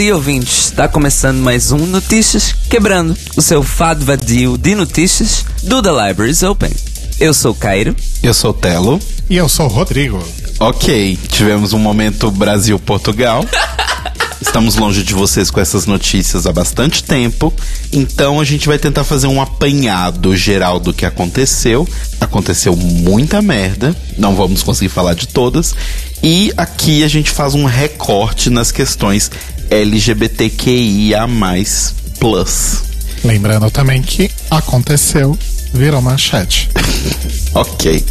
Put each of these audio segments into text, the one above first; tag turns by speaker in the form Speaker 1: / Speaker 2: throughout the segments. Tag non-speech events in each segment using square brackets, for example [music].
Speaker 1: Dia, ouvintes. Está começando mais um Notícias Quebrando, o seu fado vadio de notícias do The Libraries Open. Eu sou Cairo.
Speaker 2: Eu sou Telo.
Speaker 3: E eu sou Rodrigo.
Speaker 2: Ok, tivemos um momento Brasil-Portugal. [laughs] Estamos longe de vocês com essas notícias há bastante tempo, então a gente vai tentar fazer um apanhado geral do que aconteceu. Aconteceu muita merda, não vamos conseguir falar de todas, e aqui a gente faz um recorte nas questões LGBTQIA+.
Speaker 3: Lembrando também que aconteceu, virou manchete. [laughs]
Speaker 2: ok.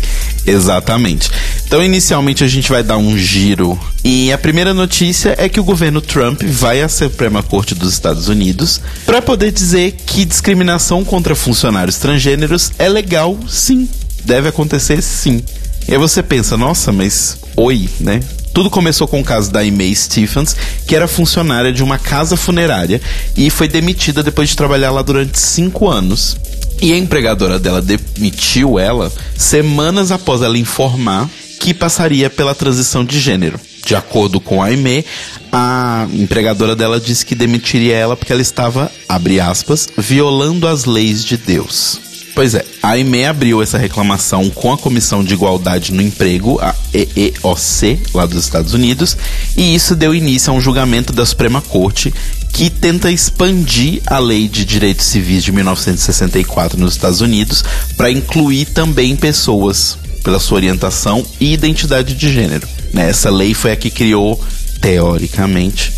Speaker 2: Exatamente. Então, inicialmente, a gente vai dar um giro. E a primeira notícia é que o governo Trump vai à Suprema Corte dos Estados Unidos para poder dizer que discriminação contra funcionários transgêneros é legal, sim. Deve acontecer, sim. E aí você pensa, nossa, mas oi, né? Tudo começou com o caso da Aimee Stephens, que era funcionária de uma casa funerária e foi demitida depois de trabalhar lá durante cinco anos. E a empregadora dela demitiu ela semanas após ela informar que passaria pela transição de gênero. De acordo com a Aimee, a empregadora dela disse que demitiria ela porque ela estava, abre aspas, violando as leis de Deus. Pois é, a IME abriu essa reclamação com a Comissão de Igualdade no Emprego, a EEOC, lá dos Estados Unidos, e isso deu início a um julgamento da Suprema Corte que tenta expandir a Lei de Direitos Civis de 1964 nos Estados Unidos para incluir também pessoas pela sua orientação e identidade de gênero. Né? Essa lei foi a que criou, teoricamente,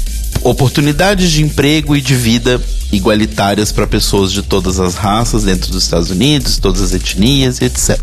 Speaker 2: oportunidades de emprego e de vida igualitárias para pessoas de todas as raças dentro dos Estados Unidos, todas as etnias etc.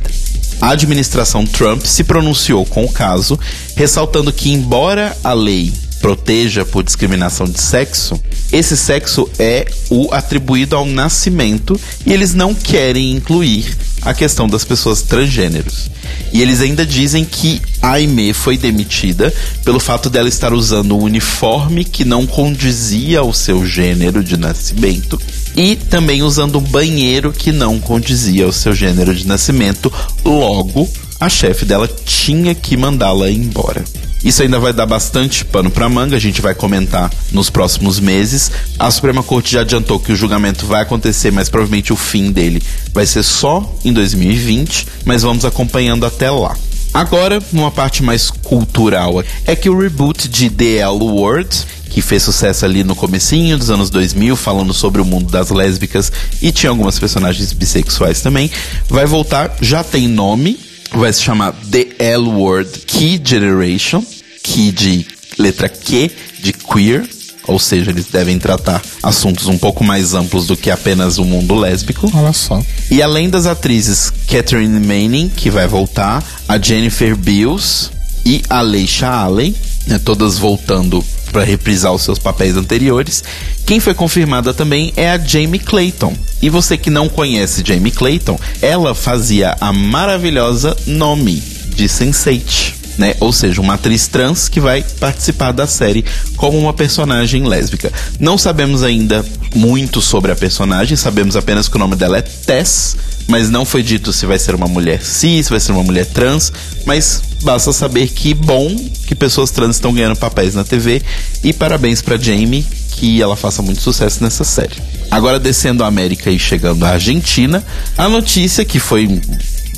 Speaker 2: A administração Trump se pronunciou com o caso, ressaltando que, embora a lei proteja por discriminação de sexo, esse sexo é o atribuído ao nascimento e eles não querem incluir a questão das pessoas transgêneros. E eles ainda dizem que a Aimee foi demitida pelo fato dela estar usando um uniforme que não condizia ao seu gênero de nascimento e também usando um banheiro que não condizia ao seu gênero de nascimento. Logo, a chefe dela tinha que mandá-la embora. Isso ainda vai dar bastante pano para manga, a gente vai comentar nos próximos meses. A Suprema Corte já adiantou que o julgamento vai acontecer, mas provavelmente o fim dele vai ser só em 2020, mas vamos acompanhando até lá. Agora, numa parte mais cultural, é que o reboot de The L Word, que fez sucesso ali no comecinho dos anos 2000, falando sobre o mundo das lésbicas e tinha algumas personagens bissexuais também, vai voltar, já tem nome, vai se chamar The L Word Key Generation, Key de letra Q de queer, ou seja, eles devem tratar assuntos um pouco mais amplos do que apenas o mundo lésbico.
Speaker 3: Olha só.
Speaker 2: E além das atrizes Catherine Manning, que vai voltar, a Jennifer Beals e a Leisha Allen, né, todas voltando para reprisar os seus papéis anteriores. Quem foi confirmada também é a Jamie Clayton. E você que não conhece Jamie Clayton, ela fazia a maravilhosa Nomi de Sense8 né? Ou seja, uma atriz trans que vai participar da série como uma personagem lésbica. Não sabemos ainda muito sobre a personagem, sabemos apenas que o nome dela é Tess, mas não foi dito se vai ser uma mulher cis, se vai ser uma mulher trans, mas basta saber que bom que pessoas trans estão ganhando papéis na TV e parabéns para Jamie que ela faça muito sucesso nessa série. Agora descendo a América e chegando à Argentina, a notícia que foi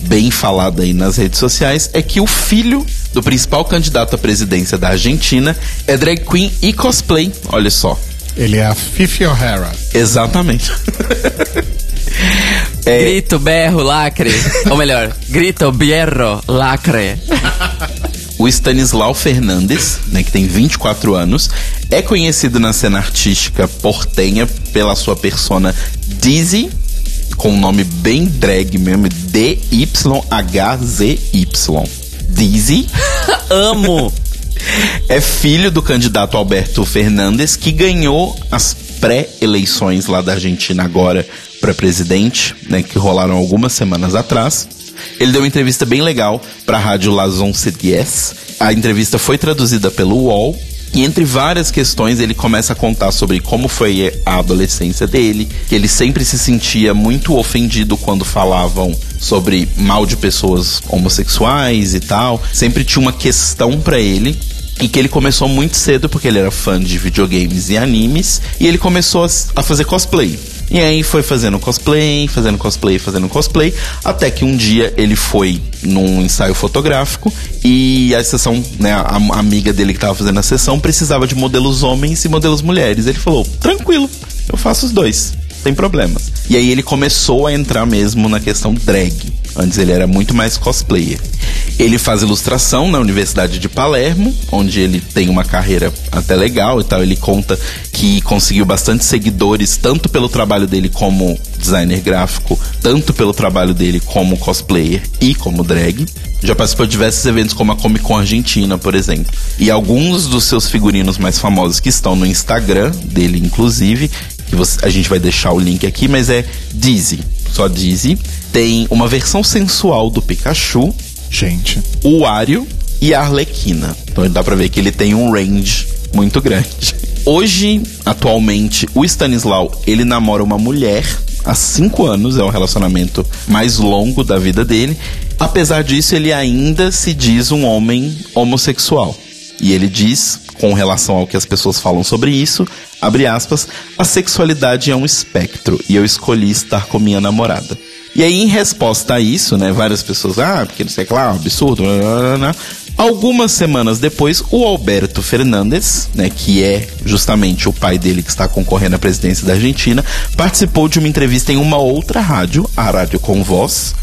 Speaker 2: bem falada aí nas redes sociais é que o filho do principal candidato à presidência da Argentina é drag queen e cosplay. Olha só.
Speaker 3: Ele é a Fifi O'Hara.
Speaker 2: Exatamente. [laughs]
Speaker 1: é... Grito, berro, lacre. Ou melhor, grito, berro, lacre.
Speaker 2: O Stanislau Fernandes, né, que tem 24 anos, é conhecido na cena artística portenha pela sua persona Dizzy, com um nome bem drag mesmo, D-Y-H-Z-Y. Dizzy. [laughs]
Speaker 1: Amo!
Speaker 2: é filho do candidato Alberto Fernandes, que ganhou as pré-eleições lá da Argentina agora para presidente, né, que rolaram algumas semanas atrás. Ele deu uma entrevista bem legal para a rádio Las Once Diez. A entrevista foi traduzida pelo UOL e entre várias questões, ele começa a contar sobre como foi a adolescência dele, que ele sempre se sentia muito ofendido quando falavam sobre mal de pessoas homossexuais e tal. Sempre tinha uma questão para ele e que ele começou muito cedo porque ele era fã de videogames e animes e ele começou a fazer cosplay. E aí foi fazendo cosplay, fazendo cosplay, fazendo cosplay, até que um dia ele foi num ensaio fotográfico e a sessão, né, a, a amiga dele que tava fazendo a sessão precisava de modelos homens e modelos mulheres. Ele falou: "Tranquilo, eu faço os dois, sem problemas". E aí ele começou a entrar mesmo na questão drag. Antes ele era muito mais cosplayer. Ele faz ilustração na Universidade de Palermo, onde ele tem uma carreira até legal e tal. Ele conta que conseguiu bastante seguidores, tanto pelo trabalho dele como designer gráfico, tanto pelo trabalho dele como cosplayer e como drag. Já participou de diversos eventos como a Comic Con Argentina, por exemplo. E alguns dos seus figurinos mais famosos que estão no Instagram dele, inclusive, que você, a gente vai deixar o link aqui, mas é Dizzy, só Dizzy. Tem uma versão sensual do Pikachu,
Speaker 3: Gente.
Speaker 2: o Wario e a Arlequina. Então dá pra ver que ele tem um range muito grande. Hoje, atualmente, o Stanislau, ele namora uma mulher há cinco anos, é o relacionamento mais longo da vida dele. Apesar disso, ele ainda se diz um homem homossexual. E ele diz, com relação ao que as pessoas falam sobre isso, abre aspas, a sexualidade é um espectro e eu escolhi estar com minha namorada. E aí, em resposta a isso, né, várias pessoas, ah, porque não sei o que lá, um absurdo, blá, blá, blá. Algumas semanas depois, o Alberto Fernandes, né, que é justamente o pai dele que está concorrendo à presidência da Argentina, participou de uma entrevista em uma outra rádio, a Rádio Com Voz,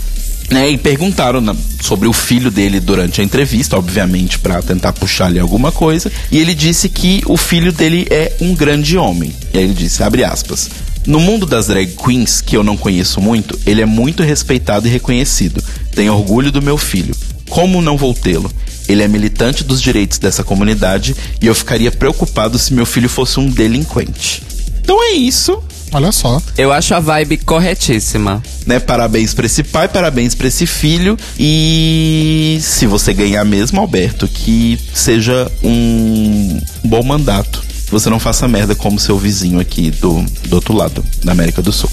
Speaker 2: né, e perguntaram na- sobre o filho dele durante a entrevista, obviamente para tentar puxar ali alguma coisa, e ele disse que o filho dele é um grande homem. E aí ele disse, abre aspas, no mundo das drag queens, que eu não conheço muito, ele é muito respeitado e reconhecido. Tenho orgulho do meu filho. Como não vou tê-lo? Ele é militante dos direitos dessa comunidade e eu ficaria preocupado se meu filho fosse um delinquente. Então é isso
Speaker 3: Olha só.
Speaker 1: Eu acho a vibe corretíssima.
Speaker 2: né? Parabéns pra esse pai, parabéns pra esse filho. E se você ganhar mesmo, Alberto, que seja um bom mandato. Que você não faça merda como seu vizinho aqui do, do outro lado, da América do Sul.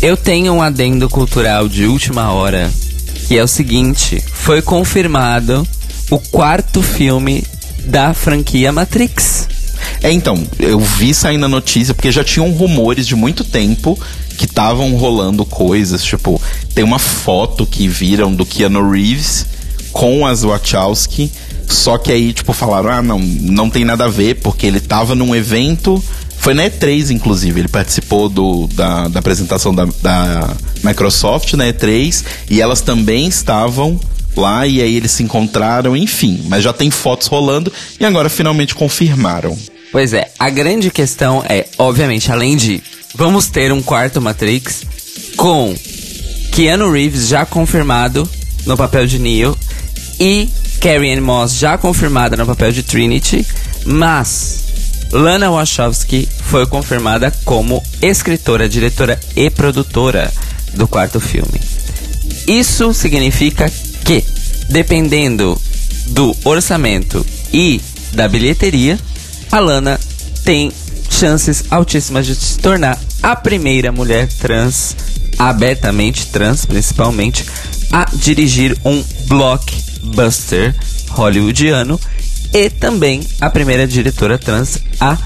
Speaker 1: Eu tenho um adendo cultural de última hora, que é o seguinte: foi confirmado o quarto filme da franquia Matrix.
Speaker 2: É, então, eu vi sair na notícia, porque já tinham rumores de muito tempo que estavam rolando coisas, tipo, tem uma foto que viram do Keanu Reeves com as Wachowski, só que aí, tipo, falaram, ah, não, não tem nada a ver, porque ele tava num evento, foi na E3, inclusive, ele participou do, da, da apresentação da, da Microsoft na E3, e elas também estavam lá, e aí eles se encontraram, enfim, mas já tem fotos rolando, e agora finalmente confirmaram.
Speaker 1: Pois é, a grande questão é, obviamente, além de vamos ter um quarto Matrix com Keanu Reeves já confirmado no papel de Neo e Carrie Ann Moss já confirmada no papel de Trinity, mas Lana Wachowski foi confirmada como escritora, diretora e produtora do quarto filme. Isso significa que, dependendo do orçamento e da bilheteria, a Lana tem chances altíssimas de se tornar a primeira mulher trans, abertamente trans principalmente, a dirigir um blockbuster hollywoodiano e também a primeira diretora trans a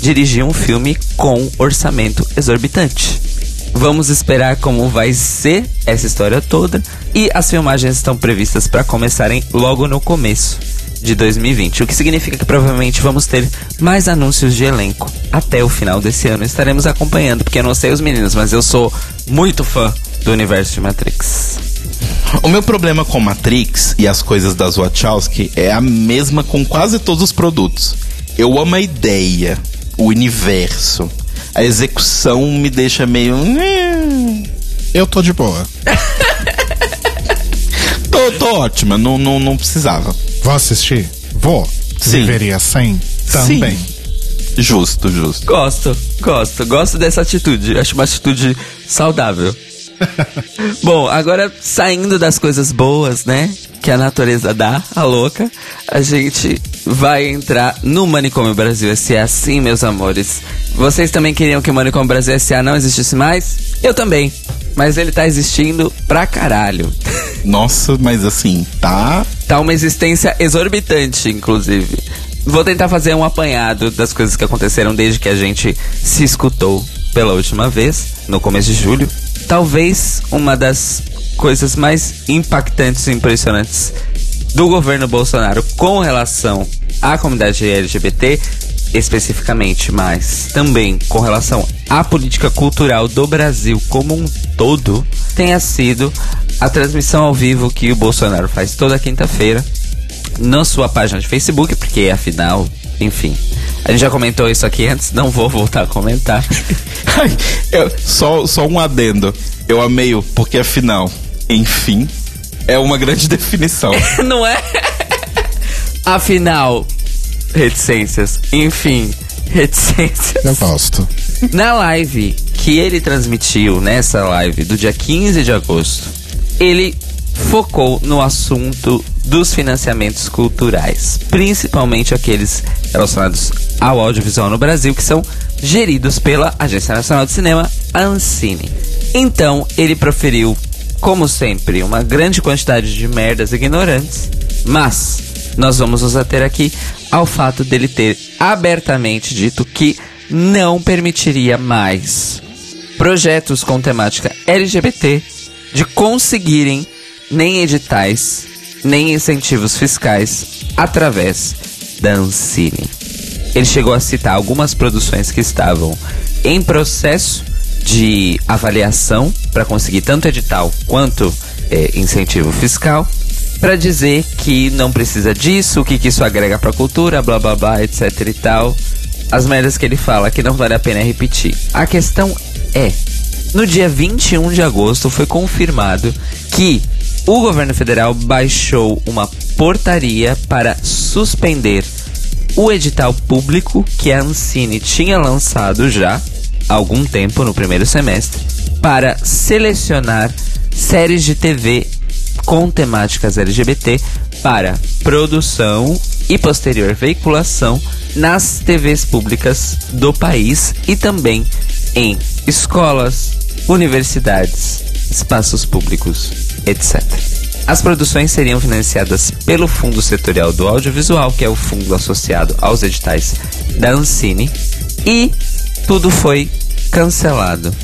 Speaker 1: dirigir um filme com orçamento exorbitante. Vamos esperar como vai ser essa história toda e as filmagens estão previstas para começarem logo no começo de 2020, o que significa que provavelmente vamos ter mais anúncios de elenco até o final desse ano. Estaremos acompanhando, porque eu não sei os meninos, mas eu sou muito fã do universo de Matrix.
Speaker 2: O meu problema com Matrix e as coisas das Wachowski é a mesma com quase todos os produtos. Eu amo a ideia, o universo. A execução me deixa meio. "Hum,
Speaker 3: Eu tô de boa. [laughs]
Speaker 2: Tô, tô ótima, não, não, não precisava.
Speaker 3: Vou assistir? Vou.
Speaker 2: Sim.
Speaker 3: Viveria sem? Também.
Speaker 2: Justo, justo.
Speaker 1: Gosto, gosto, gosto dessa atitude. Acho uma atitude saudável. [laughs] Bom, agora saindo das coisas boas, né? Que a natureza dá, a louca, a gente vai entrar no Manicômio Brasil S.A. Sim, meus amores. Vocês também queriam que o Manicômio Brasil S.A. não existisse mais? Eu também. Mas ele tá existindo pra caralho. [laughs]
Speaker 2: Nossa, mas assim, tá.
Speaker 1: Tá uma existência exorbitante, inclusive. Vou tentar fazer um apanhado das coisas que aconteceram desde que a gente se escutou pela última vez, no começo de julho. Talvez uma das coisas mais impactantes e impressionantes do governo Bolsonaro com relação à comunidade LGBT, especificamente, mas também com relação à política cultural do Brasil como um todo, tenha sido a transmissão ao vivo que o Bolsonaro faz toda quinta-feira na sua página de Facebook, porque afinal, enfim, a gente já comentou isso aqui antes, não vou voltar a comentar. [laughs]
Speaker 2: Ai, eu- só, só um adendo. Eu amei porque afinal, enfim, é uma grande [laughs] definição. [laughs]
Speaker 1: Não é? Afinal, reticências. Enfim, reticências.
Speaker 3: Eu gosto.
Speaker 1: Na live que ele transmitiu, nessa live do dia 15 de agosto, ele focou no assunto dos financiamentos culturais, principalmente aqueles relacionados ao audiovisual no Brasil, que são geridos pela Agência Nacional de Cinema, Ancine. Então, ele proferiu, como sempre, uma grande quantidade de merdas ignorantes, mas nós vamos nos ater aqui ao fato dele ter abertamente dito que não permitiria mais projetos com temática LGBT de conseguirem nem editais, nem incentivos fiscais através da Ancine. Ele chegou a citar algumas produções que estavam em processo de avaliação para conseguir tanto edital quanto eh, incentivo fiscal, para dizer que não precisa disso, o que, que isso agrega para a cultura, blá blá blá, etc e tal. As merdas que ele fala que não vale a pena repetir. A questão é, no dia 21 de agosto foi confirmado que o governo federal baixou uma portaria para suspender o edital público que a Ancine tinha lançado já algum tempo no primeiro semestre para selecionar séries de TV com temáticas LGBT para produção e posterior veiculação nas TVs públicas do país e também em escolas, universidades, espaços públicos, etc. As produções seriam financiadas pelo Fundo Setorial do Audiovisual, que é o fundo associado aos editais da Ancine, e tudo foi cancelado,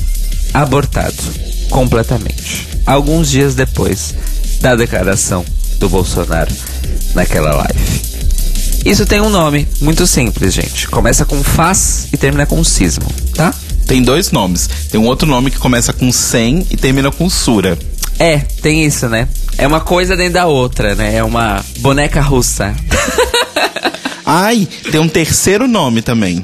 Speaker 1: abortado completamente. Alguns dias depois da declaração do Bolsonaro naquela live. Isso tem um nome muito simples, gente. Começa com faz e termina com cismo, tá?
Speaker 2: Tem dois nomes. Tem um outro nome que começa com sem e termina com sura.
Speaker 1: É, tem isso, né? É uma coisa dentro da outra, né? É uma boneca russa. [laughs]
Speaker 2: Ai, tem um terceiro nome também.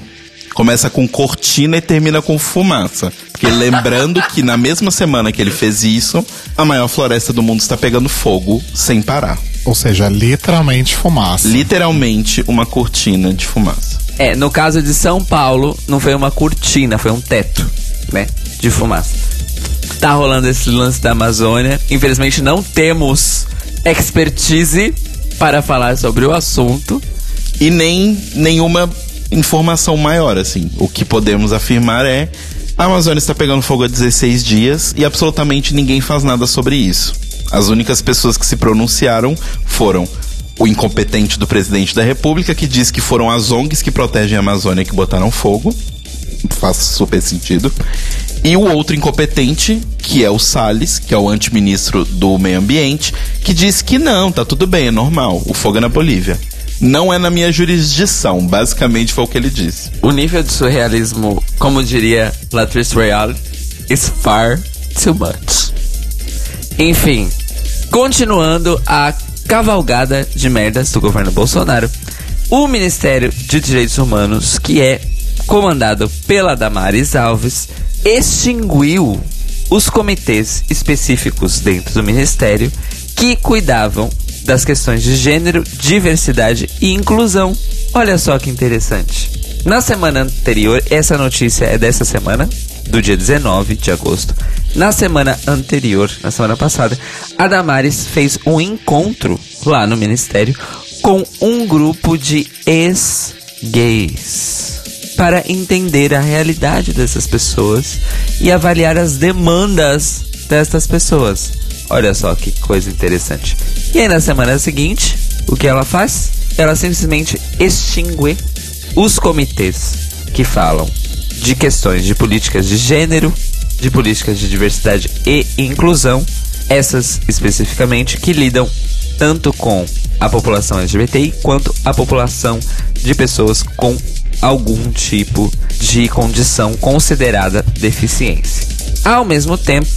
Speaker 2: Começa com cortina e termina com fumaça. Porque lembrando que na mesma semana que ele fez isso, a maior floresta do mundo está pegando fogo sem parar.
Speaker 3: Ou seja, literalmente fumaça.
Speaker 2: Literalmente uma cortina de fumaça.
Speaker 1: É, no caso de São Paulo, não foi uma cortina, foi um teto, né? De fumaça. Tá rolando esse lance da Amazônia. Infelizmente não temos expertise para falar sobre o assunto.
Speaker 2: E nem nenhuma informação maior, assim. O que podemos afirmar é a Amazônia está pegando fogo há 16 dias e absolutamente ninguém faz nada sobre isso. As únicas pessoas que se pronunciaram foram o incompetente do presidente da República, que diz que foram as ONGs que protegem a Amazônia que botaram fogo. Faz super sentido. E o outro incompetente, que é o Salles, que é o antiministro do meio ambiente, que diz que não, tá tudo bem, é normal. O fogo é na Bolívia. Não é na minha jurisdição, basicamente foi o que ele disse.
Speaker 1: O nível de surrealismo, como diria Latrice Royale, is far too much. Enfim, continuando a cavalgada de merdas do governo Bolsonaro, o Ministério de Direitos Humanos, que é comandado pela Damares Alves, extinguiu os comitês específicos dentro do ministério que cuidavam das questões de gênero, diversidade e inclusão. Olha só que interessante. Na semana anterior, essa notícia é dessa semana, do dia 19 de agosto. Na semana anterior, na semana passada, a Damares fez um encontro lá no ministério com um grupo de ex-gays para entender a realidade dessas pessoas e avaliar as demandas destas pessoas. Olha só que coisa interessante. E aí na semana seguinte, o que ela faz? Ela simplesmente extingue os comitês que falam de questões de políticas de gênero, de políticas de diversidade e inclusão, essas especificamente que lidam tanto com a população LGBTI quanto a população de pessoas com algum tipo de condição considerada deficiência. Ao mesmo tempo,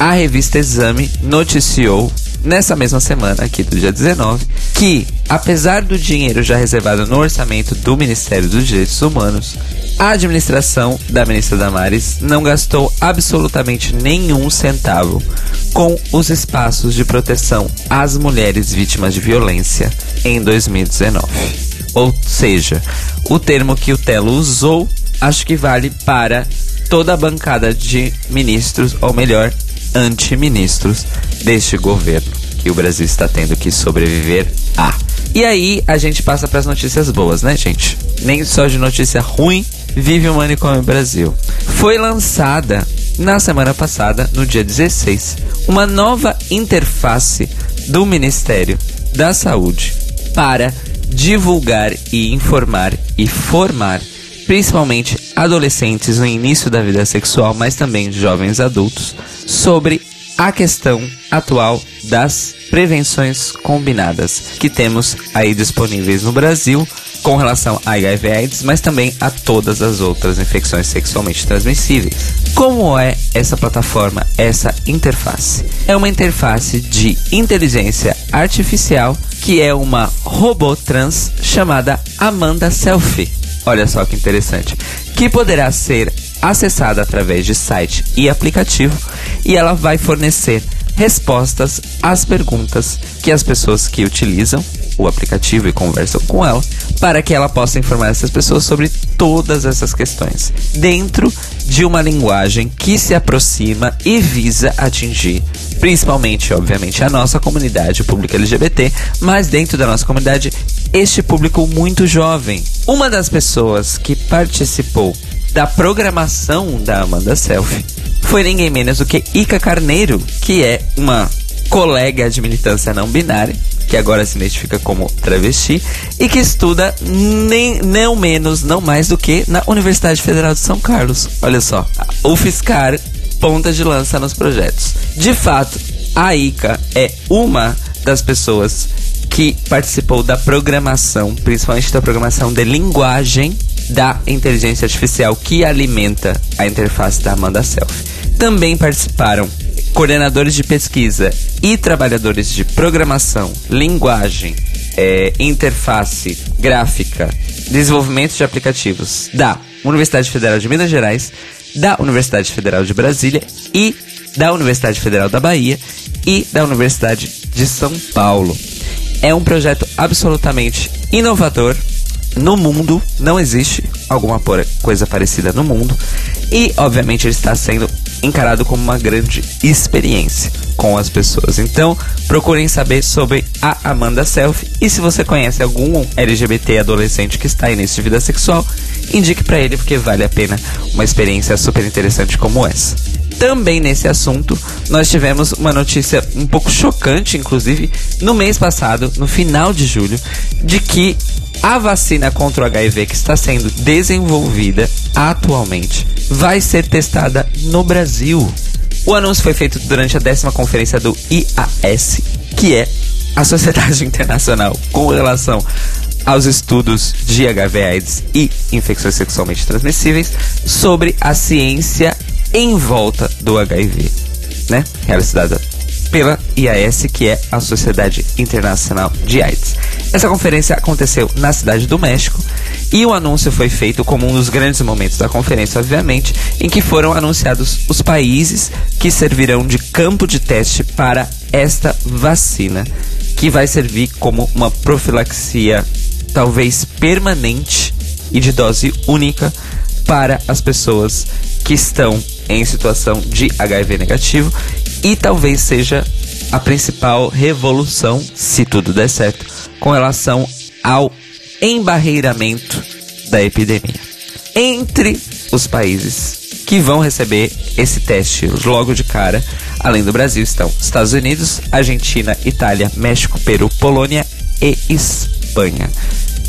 Speaker 1: a revista Exame noticiou nessa mesma semana, aqui do dia 19, que, apesar do dinheiro já reservado no orçamento do Ministério dos Direitos Humanos, a administração da ministra Damares não gastou absolutamente nenhum centavo com os espaços de proteção às mulheres vítimas de violência em 2019. Ou seja, o termo que o Telo usou acho que vale para toda a bancada de ministros, ou melhor, antiministros deste governo que o Brasil está tendo que sobreviver a. E aí a gente passa para as notícias boas, né, gente? Nem só de notícia ruim vive o Manicômio Brasil. Foi lançada na semana passada, no dia 16, uma nova interface do Ministério da Saúde para divulgar e informar e formar principalmente adolescentes no início da vida sexual, mas também jovens adultos, sobre a questão atual das prevenções combinadas que temos aí disponíveis no Brasil com relação a HIV AIDS, mas também a todas as outras infecções sexualmente transmissíveis. Como é essa plataforma, essa interface? É uma interface de inteligência artificial que é uma robô trans chamada Amanda Selfie. Olha só que interessante. Que poderá ser acessada através de site e aplicativo e ela vai fornecer respostas às perguntas que as pessoas que utilizam o aplicativo e conversam com ela para que ela possa informar essas pessoas sobre todas essas questões dentro de uma linguagem que se aproxima e visa atingir principalmente, obviamente, a nossa comunidade, o público LGBT, mas dentro da nossa comunidade, este público muito jovem. Uma das pessoas que participou da programação da Amanda Selfie foi ninguém menos do que Ica Carneiro, que é uma colega de militância não binária, que agora se identifica como travesti, e que estuda nem, não menos, não mais do que na Universidade Federal de São Carlos. Olha só, o Fiscar ponta de lança nos projetos. De fato, a Ica é uma das pessoas que participou da programação, principalmente da programação de linguagem da inteligência artificial que alimenta a interface da Amanda Self. Também participaram coordenadores de pesquisa e trabalhadores de programação, linguagem, é, interface gráfica, desenvolvimento de aplicativos da Universidade Federal de Minas Gerais, da Universidade Federal de Brasília e da Universidade Federal da Bahia e da Universidade de São Paulo. É um projeto absolutamente inovador. No mundo não existe alguma coisa parecida no mundo e, obviamente, ele está sendo encarado como uma grande experiência com as pessoas. Então, procurem saber sobre a Amanda Self e se você conhece algum LGBT adolescente que está início de vida sexual, indique para ele porque vale a pena uma experiência super interessante como essa. Também nesse assunto, nós tivemos uma notícia um pouco chocante, inclusive, no mês passado, no final de julho, de que a vacina contra o HIV que está sendo desenvolvida atualmente vai ser testada no Brasil. O anúncio foi feito durante a décima conferência do IAS, que é a Sociedade [laughs] Internacional com relação aos estudos de HIV/AIDS e infecções sexualmente transmissíveis sobre a ciência em volta do HIV, né? Realizada pela IAS, que é a Sociedade Internacional de AIDS. Essa conferência aconteceu na cidade do México e o anúncio foi feito como um dos grandes momentos da conferência, obviamente, em que foram anunciados os países que servirão de campo de teste para esta vacina, que vai servir como uma profilaxia talvez permanente e de dose única para as pessoas que estão em situação de HIV negativo e talvez seja a principal revolução, se tudo der certo, com relação ao embarreiramento da epidemia. entre os países que vão receber esse teste logo de cara, além do Brasil, estão Estados Unidos, Argentina, Itália, México, Peru, Polônia e Espanha.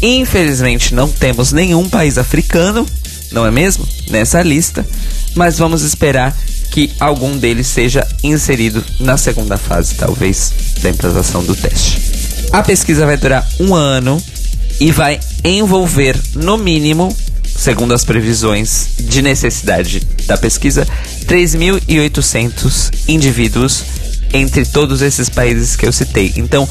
Speaker 1: Infelizmente não temos nenhum país africano, não é mesmo? Nessa lista, mas vamos esperar que algum deles seja inserido na segunda fase, talvez, da implantação do teste. A pesquisa vai durar um ano e vai envolver, no mínimo, segundo as previsões de necessidade da pesquisa, 3.800 indivíduos entre todos esses países que eu citei. Então,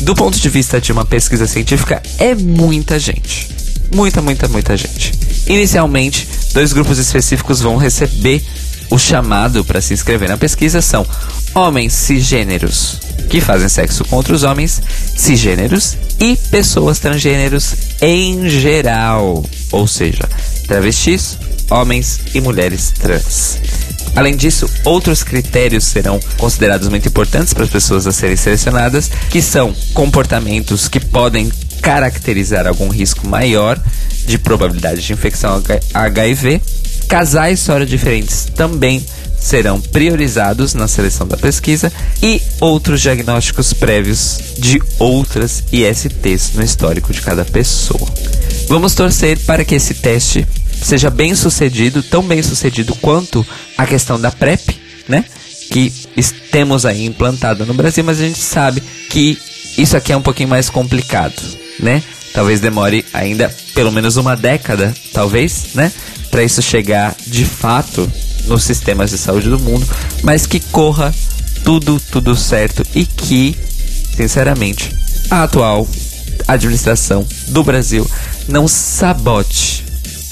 Speaker 1: do ponto de vista de uma pesquisa científica, é muita gente. Muita, muita, muita gente. Inicialmente, dois grupos específicos vão receber o chamado para se inscrever na pesquisa são homens cisgêneros que fazem sexo com outros homens cisgêneros e pessoas transgêneros em geral, ou seja, travestis, homens e mulheres trans. Além disso, outros critérios serão considerados muito importantes para as pessoas a serem selecionadas, que são comportamentos que podem caracterizar algum risco maior de probabilidade de infecção HIV. Casais soro diferentes também serão priorizados na seleção da pesquisa e outros diagnósticos prévios de outras ISTs no histórico de cada pessoa. Vamos torcer para que esse teste seja bem sucedido, tão bem sucedido quanto a questão da PrEP, né? Que temos aí implantado no Brasil, mas a gente sabe que isso aqui é um pouquinho mais complicado, né? Talvez demore ainda pelo menos uma década, talvez, né? Para isso chegar de fato nos sistemas de saúde do mundo, mas que corra tudo, tudo certo e que, sinceramente, a atual administração do Brasil não sabote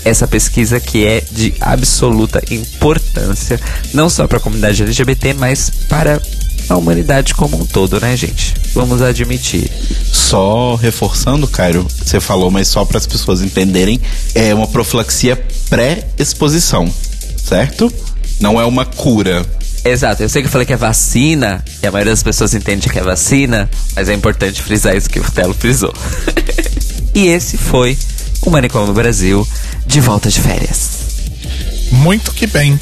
Speaker 1: essa pesquisa que é de absoluta importância, não só para a comunidade LGBT, mas para a humanidade como um todo, né, gente? Vamos admitir.
Speaker 2: Só reforçando, Cairo, você falou, mas só para as pessoas entenderem, é uma profilaxia pré-exposição, certo? Não é uma cura.
Speaker 1: Exato, eu sei que eu falei que é vacina, e a maioria das pessoas entende que é vacina, mas é importante frisar isso que o Telo frisou. [laughs] e esse foi o Manicômio Brasil de volta de férias.
Speaker 3: Muito que bem.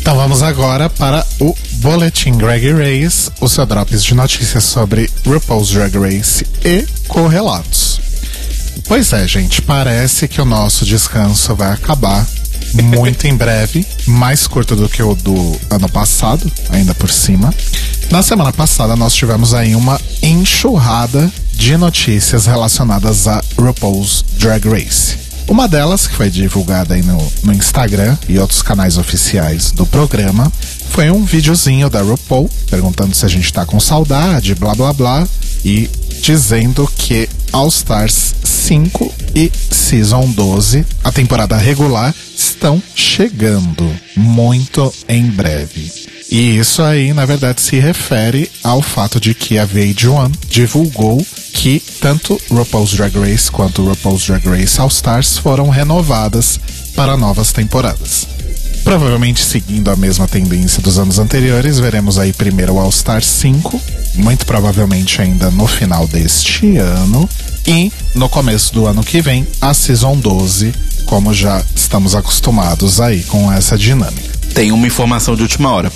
Speaker 3: Então vamos agora para o Boletim Drag Race, o seu drops de notícias sobre RuPaul's Drag Race e correlatos. Pois é, gente, parece que o nosso descanso vai acabar muito em breve, mais curto do que o do ano passado, ainda por cima. Na semana passada nós tivemos aí uma enxurrada de notícias relacionadas a RuPaul's Drag Race. Uma delas, que foi divulgada aí no, no Instagram e outros canais oficiais do programa, foi um videozinho da RuPaul perguntando se a gente tá com saudade, blá blá blá, e dizendo que All Stars 5 e Season 12, a temporada regular, estão chegando muito em breve. E isso aí, na verdade, se refere ao fato de que a VH1 divulgou que tanto RuPaul's Drag Race quanto RuPaul's Drag Race All Stars foram renovadas para novas temporadas. Provavelmente seguindo a mesma tendência dos anos anteriores, veremos aí primeiro o All Star 5, muito provavelmente ainda no final deste ano, e no começo do ano que vem, a Season 12, como já estamos acostumados aí com essa dinâmica.
Speaker 2: Tem uma informação de última hora.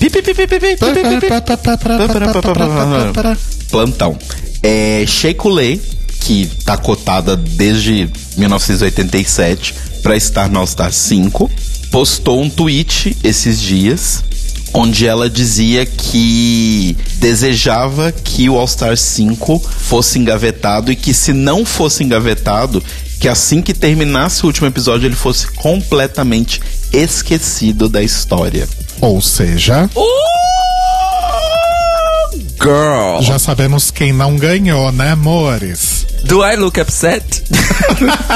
Speaker 2: Plantão. É, Sheikulé, que tá cotada desde 1987 para estar no All Star 5, postou um tweet esses dias onde ela dizia que desejava que o All Star 5 fosse engavetado e que se não fosse engavetado, que assim que terminasse o último episódio ele fosse completamente esquecido da história.
Speaker 3: Ou seja,
Speaker 1: Girl.
Speaker 3: já sabemos quem não ganhou, né, amores?
Speaker 1: Do I look upset?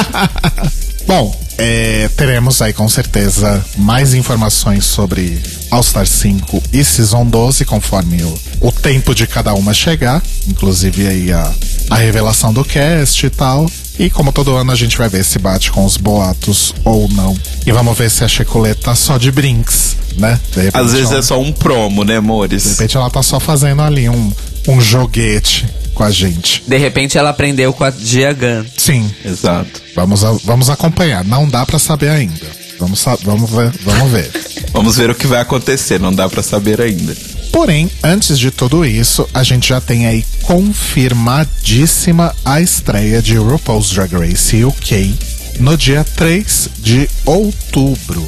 Speaker 1: [laughs]
Speaker 3: Bom, é, teremos aí com certeza mais informações sobre All Star 5 e Season 12, conforme o, o tempo de cada uma chegar. Inclusive aí a, a revelação do cast e tal. E como todo ano a gente vai ver se bate com os boatos ou não. E vamos ver se a Checoleta tá só de brinks, né? De
Speaker 2: Às vezes
Speaker 3: ela,
Speaker 2: é só um promo, né,
Speaker 3: De
Speaker 2: amores?
Speaker 3: repente ela tá só fazendo ali um, um joguete com a gente.
Speaker 1: De repente ela aprendeu com a Gia Gunn.
Speaker 3: Sim,
Speaker 2: Exato.
Speaker 3: vamos, a- vamos acompanhar. Não dá pra saber ainda. Vamos, vamos ver, vamos ver.
Speaker 2: Vamos ver o que vai acontecer, não dá pra saber ainda.
Speaker 3: Porém, antes de tudo isso, a gente já tem aí confirmadíssima a estreia de RuPaul's Drag Race UK no dia 3 de outubro.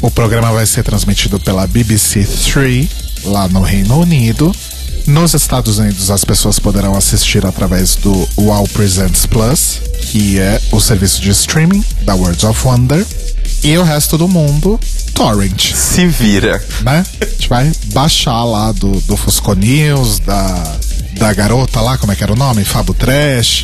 Speaker 3: O programa vai ser transmitido pela BBC 3 lá no Reino Unido. Nos Estados Unidos, as pessoas poderão assistir através do Wow Presents Plus, que é o serviço de streaming da World of Wonder. E o resto do mundo, Torrent
Speaker 2: Se vira.
Speaker 3: né? A gente vai baixar lá do, do Fusco News, da, da garota lá, como é que era o nome? Fabo Trash.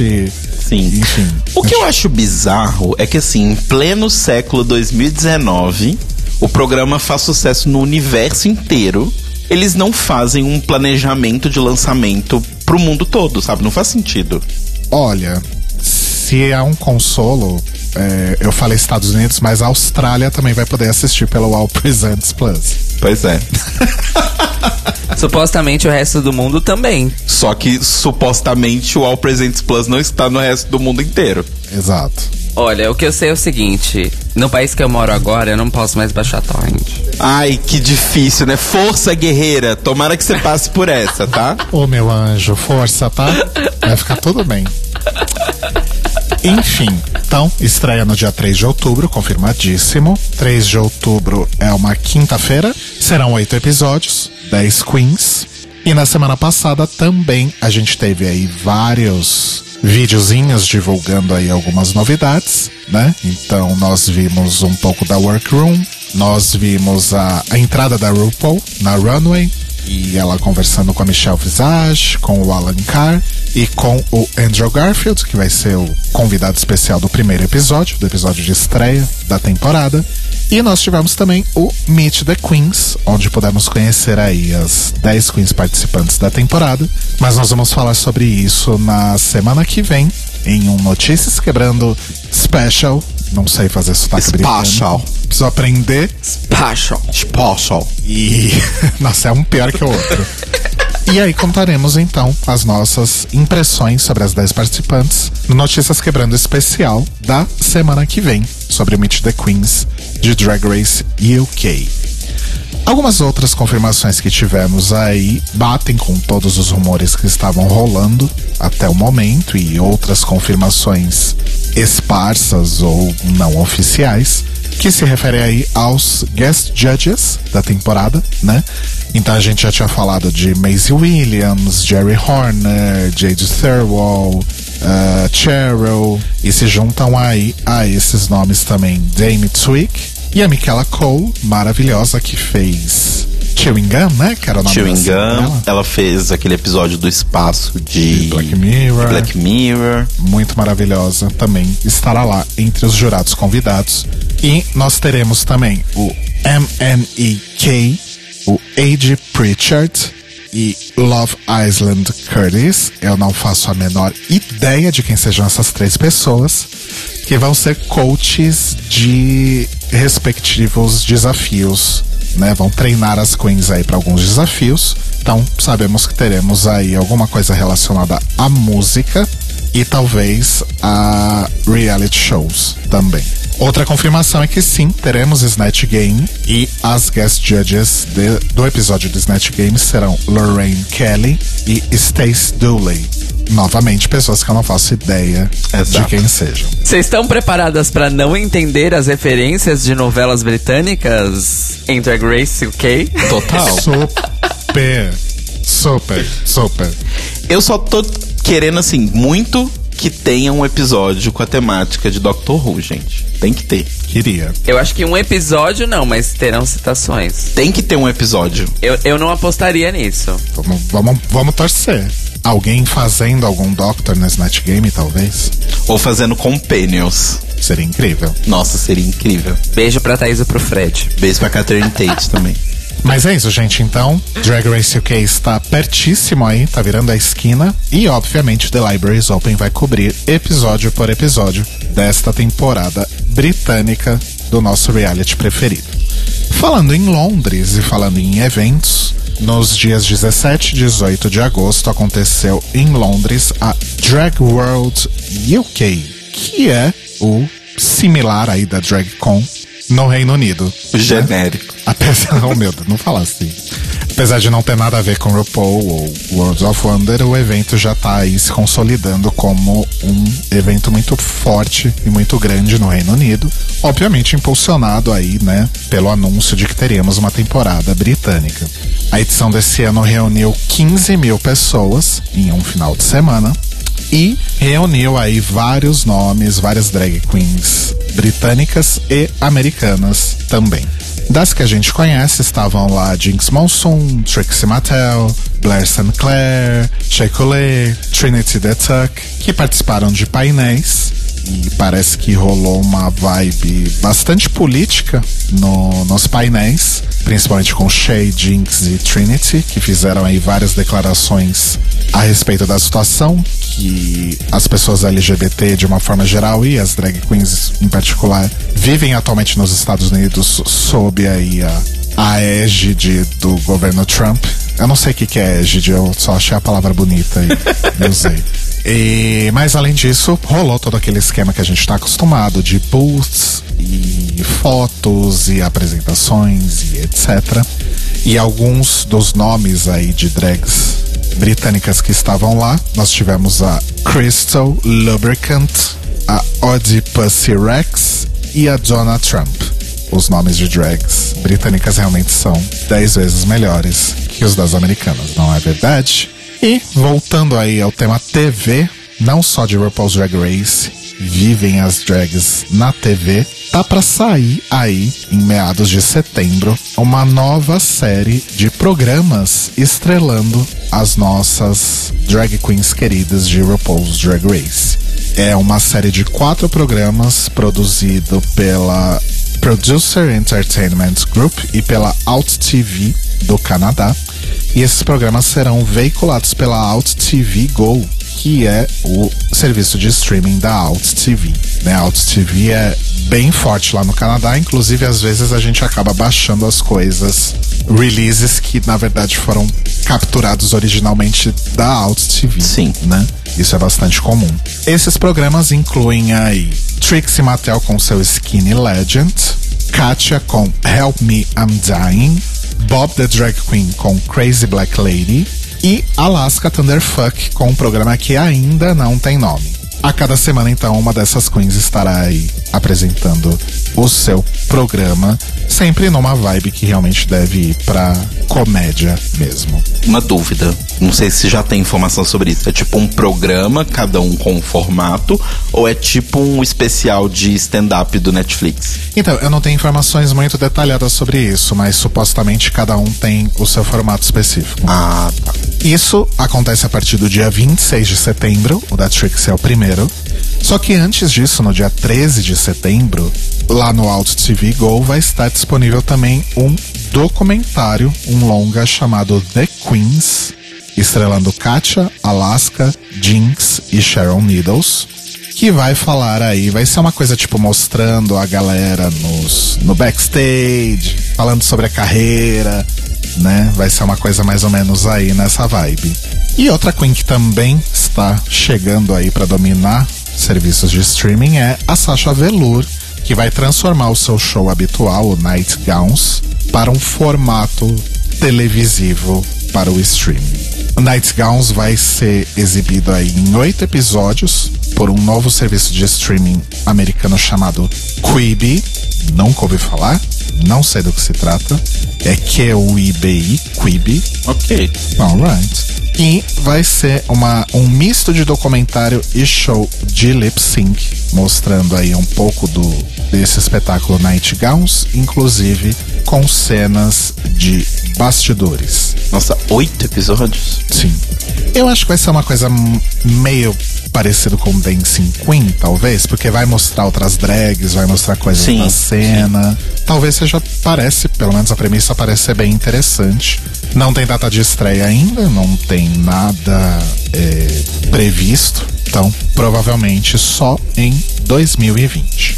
Speaker 2: Sim.
Speaker 3: Enfim.
Speaker 2: O que eu acho bizarro é que, assim, em pleno século 2019, o programa faz sucesso no universo inteiro. Eles não fazem um planejamento de lançamento pro mundo todo, sabe? Não faz sentido.
Speaker 3: Olha, se é um consolo, é, eu falei Estados Unidos, mas a Austrália também vai poder assistir pelo All Presents Plus.
Speaker 2: Pois é. [laughs]
Speaker 1: Supostamente o resto do mundo também.
Speaker 2: Só que supostamente o All Presents Plus não está no resto do mundo inteiro.
Speaker 3: Exato.
Speaker 1: Olha, o que eu sei é o seguinte: no país que eu moro agora, eu não posso mais baixar torrent.
Speaker 2: Ai, que difícil, né? Força, guerreira. Tomara que você passe por essa, tá? [laughs]
Speaker 3: Ô meu anjo, força, tá? [laughs] Vai ficar tudo bem. Enfim, então, estreia no dia 3 de outubro, confirmadíssimo. 3 de outubro é uma quinta-feira. Serão oito episódios, 10 queens. E na semana passada também a gente teve aí vários videozinhos divulgando aí algumas novidades, né? Então nós vimos um pouco da Workroom, nós vimos a, a entrada da RuPaul na runway, e ela conversando com a Michelle Visage, com o Alan Carr e com o Andrew Garfield, que vai ser o convidado especial do primeiro episódio, do episódio de estreia da temporada. E nós tivemos também o Meet the Queens, onde pudemos conhecer aí as 10 queens participantes da temporada. Mas nós vamos falar sobre isso na semana que vem, em um Notícias Quebrando Special. Não sei fazer sotaque.
Speaker 2: Special.
Speaker 3: Preciso aprender.
Speaker 1: Passion.
Speaker 2: Special.
Speaker 3: E. [laughs] Nossa, é um pior que o outro. E aí contaremos então as nossas impressões sobre as 10 participantes no Notícias Quebrando especial da semana que vem sobre o Meet the Queens de Drag Race UK. Algumas outras confirmações que tivemos aí batem com todos os rumores que estavam rolando até o momento e outras confirmações esparsas ou não oficiais que se refere aí aos guest judges da temporada, né? Então a gente já tinha falado de Maisie Williams, Jerry Horner, Jade Thirlwall, uh, Cheryl, e se juntam aí a esses nomes também Dame Twick e a Michaela Cole, maravilhosa, que fez Chewing Gum, né? Que era o nome
Speaker 2: Chewing Gum.
Speaker 3: dela.
Speaker 2: Ela fez aquele episódio do espaço de,
Speaker 3: De Black Mirror.
Speaker 2: Black Mirror.
Speaker 3: muito maravilhosa, também estará lá entre os jurados convidados. E nós teremos também o MNEK, o A.G. Pritchard e Love Island Curtis. Eu não faço a menor ideia de quem sejam essas três pessoas, que vão ser coaches de respectivos desafios. Né, vão treinar as queens aí para alguns desafios. Então, sabemos que teremos aí alguma coisa relacionada à música e talvez a reality shows também. Outra confirmação é que sim, teremos Snatch Game e as guest judges de- do episódio do Snatch Game serão Lorraine Kelly e Stace Dooley. Novamente, pessoas que eu não faço ideia de
Speaker 2: Exato.
Speaker 3: quem sejam.
Speaker 1: Vocês estão preparadas pra não entender as referências de novelas britânicas em Drag Race UK?
Speaker 2: Total.
Speaker 3: Super, super, super.
Speaker 2: Eu só tô querendo, assim, muito que tenha um episódio com a temática de Doctor Who, gente. Tem que ter.
Speaker 3: Queria.
Speaker 1: Eu acho que um episódio não, mas terão citações.
Speaker 2: Tem que ter um episódio.
Speaker 1: Eu, eu não apostaria nisso.
Speaker 3: Vamos, vamos, vamos torcer. Alguém fazendo algum Doctor no Snatch Game, talvez?
Speaker 2: Ou fazendo companions.
Speaker 3: Seria incrível.
Speaker 2: Nossa, seria incrível.
Speaker 1: Beijo pra Thaís e pro Fred.
Speaker 2: Beijo pra Catherine Tate também. [laughs]
Speaker 3: Mas é isso, gente. Então, Drag Race UK está pertíssimo aí, tá virando a esquina. E, obviamente, The Libraries Open vai cobrir episódio por episódio desta temporada britânica do nosso reality preferido. Falando em Londres e falando em eventos, nos dias 17 e 18 de agosto aconteceu em Londres a Drag World UK, que é o similar aí da DragCon no Reino Unido.
Speaker 2: Genérico.
Speaker 3: Apesar, [laughs] oh meu Deus, não fala assim. Apesar de não ter nada a ver com RuPaul ou World of Wonder, o evento já tá aí se consolidando como um evento muito forte e muito grande no Reino Unido. Obviamente impulsionado aí, né, pelo anúncio de que teríamos uma temporada britânica. A edição desse ano reuniu 15 mil pessoas em um final de semana e reuniu aí vários nomes, várias drag queens britânicas e americanas também. Das que a gente conhece estavam lá Jinx Monsoon, Trixie Mattel, Blair St. Clair, Shea Coulee, Trinity the Tuck, que participaram de painéis e parece que rolou uma vibe bastante política no, nos painéis, principalmente com Shay, Jinx e Trinity, que fizeram aí várias declarações a respeito da situação, que as pessoas LGBT de uma forma geral e as drag queens em particular vivem atualmente nos Estados Unidos sob aí a, a égide do governo Trump. Eu não sei o que, que é égide, eu só achei a palavra bonita e usei. [laughs] E, mas além disso, rolou todo aquele esquema que a gente está acostumado de booths e fotos e apresentações e etc. E alguns dos nomes aí de drags britânicas que estavam lá, nós tivemos a Crystal Lubricant, a Oedipus Rex e a Donna Trump. Os nomes de drags britânicas realmente são 10 vezes melhores que os das americanas, não é verdade? E voltando aí ao tema TV, não só de RuPaul's Drag Race, vivem as drags na TV, tá para sair aí em meados de setembro uma nova série de programas estrelando as nossas drag queens queridas de RuPaul's Drag Race. É uma série de quatro programas produzido pela Producer Entertainment Group e pela Out TV do Canadá. E esses programas serão veiculados pela Out TV Go, que é o serviço de streaming da Out TV. Né? A Out TV é bem forte lá no Canadá, inclusive às vezes a gente acaba baixando as coisas, releases que na verdade foram capturados originalmente da Out TV.
Speaker 2: Sim.
Speaker 3: Né? Isso é bastante comum. Esses programas incluem aí Trixie Mattel com seu Skinny Legend, Katia com Help Me I'm Dying, Bob the Drag Queen com Crazy Black Lady e Alaska Thunderfuck com um programa que ainda não tem nome. A cada semana, então, uma dessas queens estará aí apresentando o seu programa, sempre numa vibe que realmente deve ir pra comédia mesmo.
Speaker 2: Uma dúvida. Não sei se já tem informação sobre isso. É tipo um programa, cada um com um formato, ou é tipo um especial de stand-up do Netflix?
Speaker 3: Então, eu não tenho informações muito detalhadas sobre isso, mas supostamente cada um tem o seu formato específico.
Speaker 2: Ah, tá.
Speaker 3: Isso acontece a partir do dia 26 de setembro, o da Trix é o primeiro. Só que antes disso, no dia 13 de setembro, lá no Alt TV Go vai estar disponível também um documentário, um longa chamado The Queens, estrelando Katia, Alaska, Jinx e Sharon Needles, que vai falar aí, vai ser uma coisa tipo mostrando a galera nos, no backstage, falando sobre a carreira, né? Vai ser uma coisa mais ou menos aí nessa vibe. E outra Queen que também está chegando aí para dominar serviços de streaming é a Sasha Velour, que vai transformar o seu show habitual, o Night Gowns, para um formato televisivo para o streaming. O Night Gowns vai ser exibido aí em oito episódios por um novo serviço de streaming americano chamado Quibi. Nunca ouvi falar, não sei do que se trata. É Q-U-I-B-I, Quibi.
Speaker 2: Ok.
Speaker 3: Alright. E vai ser uma, um misto de documentário e show de lip sync, mostrando aí um pouco do desse espetáculo Night Gowns, inclusive com cenas de bastidores.
Speaker 2: Nossa, oito episódios?
Speaker 3: Sim. Eu acho que vai ser uma coisa meio parecido com Dancing Queen, talvez, porque vai mostrar outras drags, vai mostrar coisas
Speaker 2: Sim,
Speaker 3: da cena. Talvez seja, parece, pelo menos a premissa parece ser bem interessante. Não tem data de estreia ainda, não tem nada é, previsto, então provavelmente só em 2020.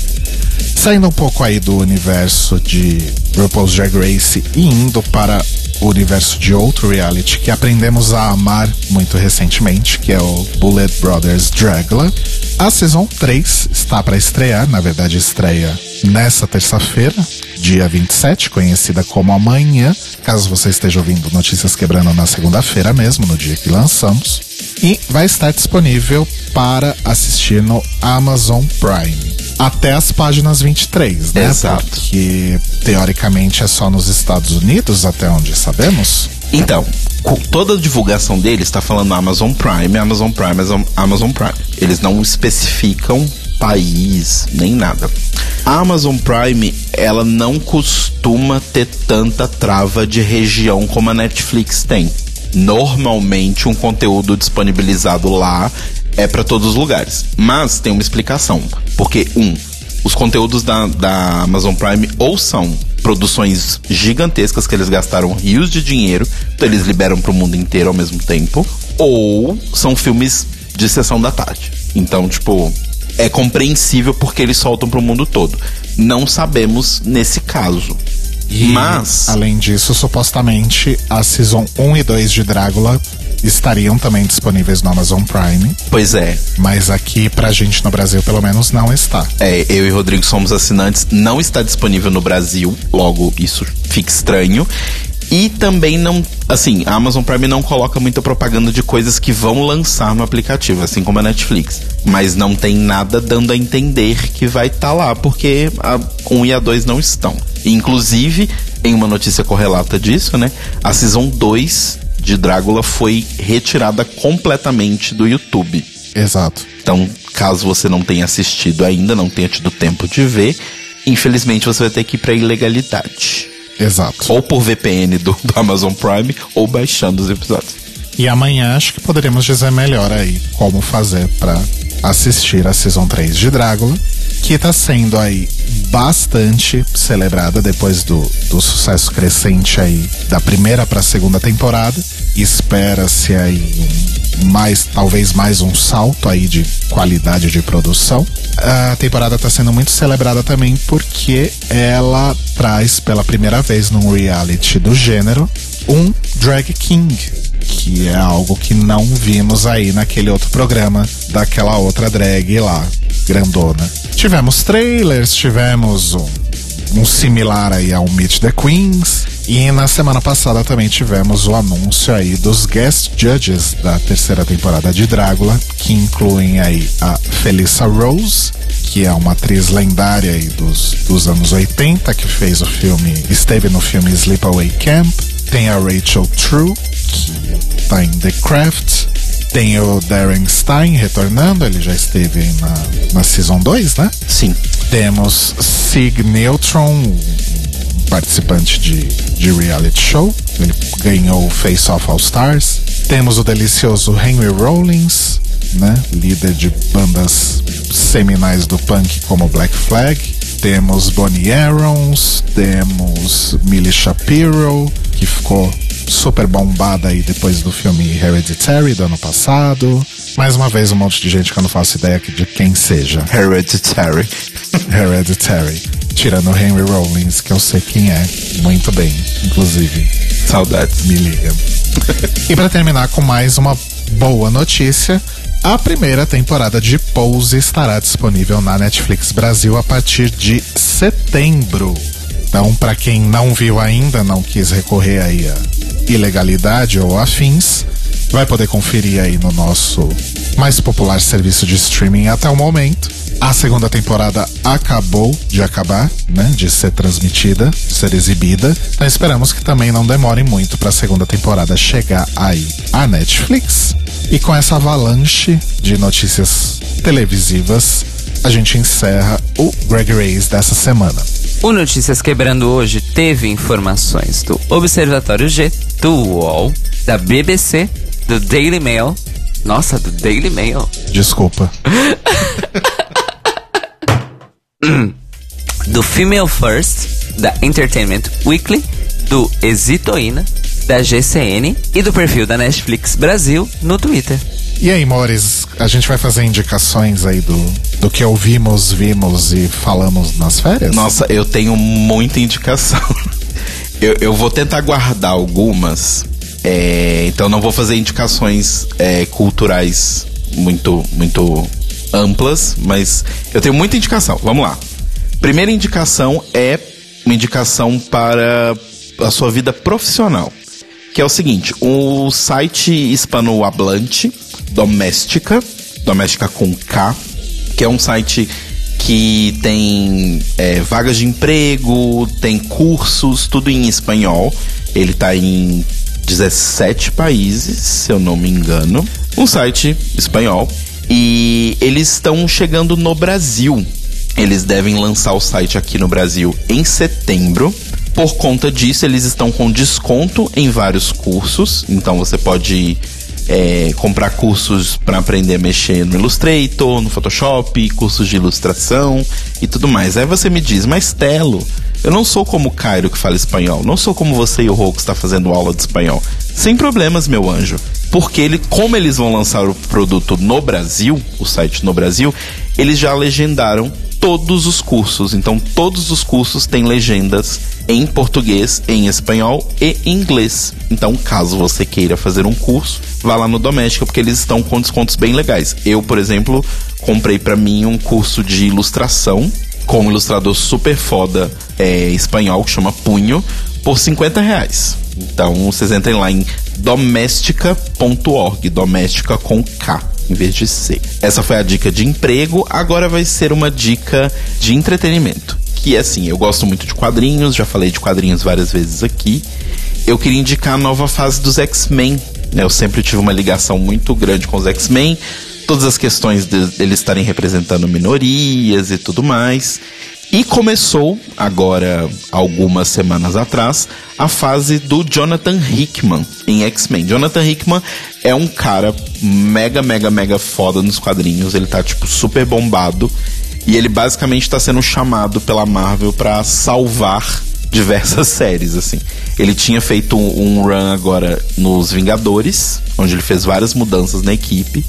Speaker 3: Saindo um pouco aí do universo de RuPaul's Drag Race e indo para o universo de outro reality que aprendemos a amar muito recentemente, que é o Bullet Brothers Dragula. A Season 3 está para estrear, na verdade estreia nessa terça-feira, dia 27, conhecida como amanhã, caso você esteja ouvindo Notícias Quebrando na segunda-feira mesmo, no dia que lançamos. E vai estar disponível para assistir no Amazon Prime. Até as páginas 23, né?
Speaker 2: Exato.
Speaker 3: Porque teoricamente é só nos Estados Unidos, até onde sabemos.
Speaker 2: Então, com toda a divulgação deles está falando Amazon Prime, Amazon Prime, Amazon, Amazon Prime. Eles não especificam país nem nada. A Amazon Prime, ela não costuma ter tanta trava de região como a Netflix tem. Normalmente um conteúdo disponibilizado lá é para todos os lugares. Mas tem uma explicação. Porque, um, os conteúdos da, da Amazon Prime ou são produções gigantescas que eles gastaram rios de dinheiro, então eles liberam para o mundo inteiro ao mesmo tempo, ou são filmes de sessão da tarde. Então, tipo, é compreensível porque eles soltam para o mundo todo. Não sabemos nesse caso.
Speaker 3: E,
Speaker 2: Mas,
Speaker 3: além disso, supostamente a Season 1 e 2 de Drácula estariam também disponíveis no Amazon Prime,
Speaker 2: pois é,
Speaker 3: mas aqui pra gente no Brasil pelo menos não está.
Speaker 2: É, eu e Rodrigo somos assinantes, não está disponível no Brasil, logo isso fica estranho. E também não, assim, a Amazon Prime não coloca muita propaganda de coisas que vão lançar no aplicativo, assim como a Netflix. Mas não tem nada dando a entender que vai estar lá, porque a 1 e a 2 não estão. Inclusive, em uma notícia correlata disso, né? A Season 2 de Drácula foi retirada completamente do YouTube.
Speaker 3: Exato.
Speaker 2: Então, caso você não tenha assistido ainda, não tenha tido tempo de ver, infelizmente você vai ter que ir pra ilegalidade.
Speaker 3: Exato.
Speaker 2: Ou por VPN do, do Amazon Prime, ou baixando os episódios.
Speaker 3: E amanhã acho que poderíamos dizer melhor aí como fazer pra assistir a Season 3 de Drácula, que tá sendo aí bastante celebrada depois do, do sucesso crescente aí da primeira pra segunda temporada. Espera-se aí mais, talvez mais um salto aí de qualidade de produção. A temporada tá sendo muito celebrada também porque ela traz pela primeira vez num reality do gênero um drag king, que é algo que não vimos aí naquele outro programa daquela outra drag lá, grandona. Tivemos trailers, tivemos um, um similar aí ao Meet the Queens. E na semana passada também tivemos o anúncio aí dos guest judges da terceira temporada de Drácula, que incluem aí a Felissa Rose, que é uma atriz lendária aí dos, dos anos 80, que fez o filme, esteve no filme Sleepaway Camp. Tem a Rachel True, que tá em The Craft. Tem o Darren Stein retornando, ele já esteve na, na Season 2, né?
Speaker 2: Sim.
Speaker 3: Temos Sig Neutron, um participante de, de reality show. Ele ganhou o Face Off All Stars. Temos o delicioso Henry Rollins, né? Líder de bandas seminais do punk como Black Flag. Temos Bonnie Aarons, temos Millie Shapiro, que ficou super bombada aí depois do filme Hereditary do ano passado. Mais uma vez, um monte de gente que eu não faço ideia de quem seja.
Speaker 2: Hereditary.
Speaker 3: Hereditary. Tirando Henry Rollins, que eu sei quem é muito bem, inclusive.
Speaker 2: Saudades.
Speaker 3: Me liga. e para terminar com mais uma boa notícia, a primeira temporada de Pose estará disponível na Netflix Brasil a partir de setembro. Então, para quem não viu ainda, não quis recorrer aí a ilegalidade ou afins, vai poder conferir aí no nosso mais popular serviço de streaming até o momento. A segunda temporada acabou de acabar, né, de ser transmitida, ser exibida. Então esperamos que também não demore muito para a segunda temporada chegar aí à Netflix. E com essa avalanche de notícias televisivas, a gente encerra o Greg Race dessa semana.
Speaker 1: O Notícias Quebrando hoje teve informações do Observatório G, do UOL, da BBC, do Daily Mail. Nossa, do Daily Mail.
Speaker 3: Desculpa. [laughs]
Speaker 1: do Female First, da Entertainment Weekly, do Exitoína, da GCN e do perfil da Netflix Brasil no Twitter.
Speaker 3: E aí, Mores, a gente vai fazer indicações aí do, do que ouvimos, vimos e falamos nas férias?
Speaker 2: Nossa, eu tenho muita indicação. [laughs] Eu, eu vou tentar guardar algumas. É, então não vou fazer indicações é, culturais muito, muito amplas, mas eu tenho muita indicação. Vamos lá. Primeira indicação é uma indicação para a sua vida profissional. Que é o seguinte: o site hispanohablante Doméstica, Doméstica com K, que é um site que tem é, vagas de emprego, tem cursos, tudo em espanhol. Ele está em 17 países, se eu não me engano. Um site espanhol. E eles estão chegando no Brasil. Eles devem lançar o site aqui no Brasil em setembro. Por conta disso, eles estão com desconto em vários cursos. Então você pode é, comprar cursos para aprender a mexer no Illustrator, no Photoshop, cursos de ilustração e tudo mais. Aí você me diz, mas Telo, eu não sou como o Cairo que fala espanhol, não sou como você e o Rô que está fazendo aula de espanhol. Sem problemas, meu anjo. Porque ele, como eles vão lançar o produto no Brasil, o site no Brasil, eles já legendaram todos os cursos. Então, todos os cursos têm legendas em português, em espanhol e inglês. Então, caso você queira fazer um curso, vá lá no Doméstica, porque eles estão com descontos bem legais. Eu, por exemplo, comprei para mim um curso de ilustração com um ilustrador super foda é, espanhol que chama Punho por 50 reais. Então, vocês entrem lá em doméstica.org, doméstica com K em vez de C. Essa foi a dica de emprego, agora vai ser uma dica de entretenimento. Que é assim, eu gosto muito de quadrinhos, já falei de quadrinhos várias vezes aqui. Eu queria indicar a nova fase dos X-Men. Né? Eu sempre tive uma ligação muito grande com os X-Men, todas as questões de eles estarem representando minorias e tudo mais. E começou, agora, algumas semanas atrás, a fase do Jonathan Hickman em X-Men. Jonathan Hickman é um cara mega, mega, mega foda nos quadrinhos. Ele tá, tipo, super bombado. E ele basicamente tá sendo chamado pela Marvel para salvar diversas [laughs] séries, assim. Ele tinha feito um run agora nos Vingadores, onde ele fez várias mudanças na equipe.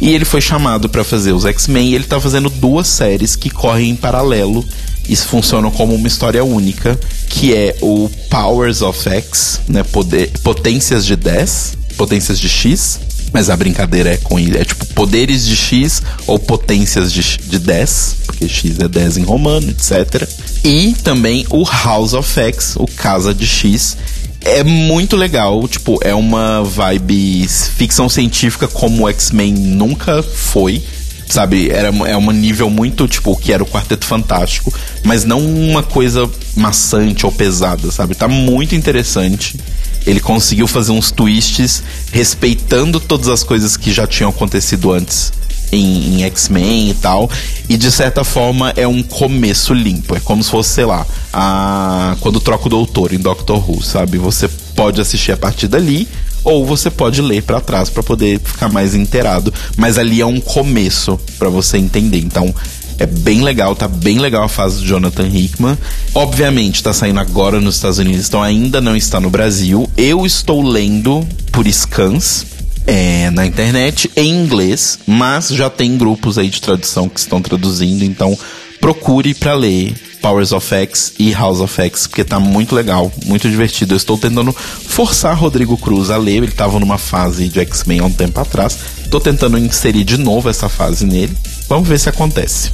Speaker 2: E ele foi chamado para fazer os X-Men e ele tá fazendo duas séries que correm em paralelo. Isso funciona como uma história única, que é o Powers of X, né, poder, potências de 10, potências de X, mas a brincadeira é com é tipo poderes de X ou potências de, de 10, porque X é 10 em romano, etc. E também o House of X, o Casa de X, é muito legal, tipo, é uma vibe ficção científica como X-Men nunca foi. Sabe, era é um nível muito, tipo, que era o Quarteto Fantástico, mas não uma coisa maçante ou pesada, sabe? Tá muito interessante. Ele conseguiu fazer uns twists respeitando todas as coisas que já tinham acontecido antes em, em X-Men e tal. E de certa forma é um começo limpo. É como se fosse, sei lá, a... quando troca o doutor em Doctor Who, sabe? Você pode assistir a partir dali. Ou você pode ler para trás para poder ficar mais inteirado, mas ali é um começo para você entender. Então, é bem legal, tá bem legal a fase do Jonathan Hickman. Obviamente, tá saindo agora nos Estados Unidos, então ainda não está no Brasil. Eu estou lendo por scans é, na internet em inglês, mas já tem grupos aí de tradução que estão traduzindo, então procure para ler Powers of X e House of X, porque tá muito legal, muito divertido. Eu estou tentando forçar Rodrigo Cruz a ler, ele estava numa fase de X-Men há um tempo atrás. Estou tentando inserir de novo essa fase nele. Vamos ver se acontece.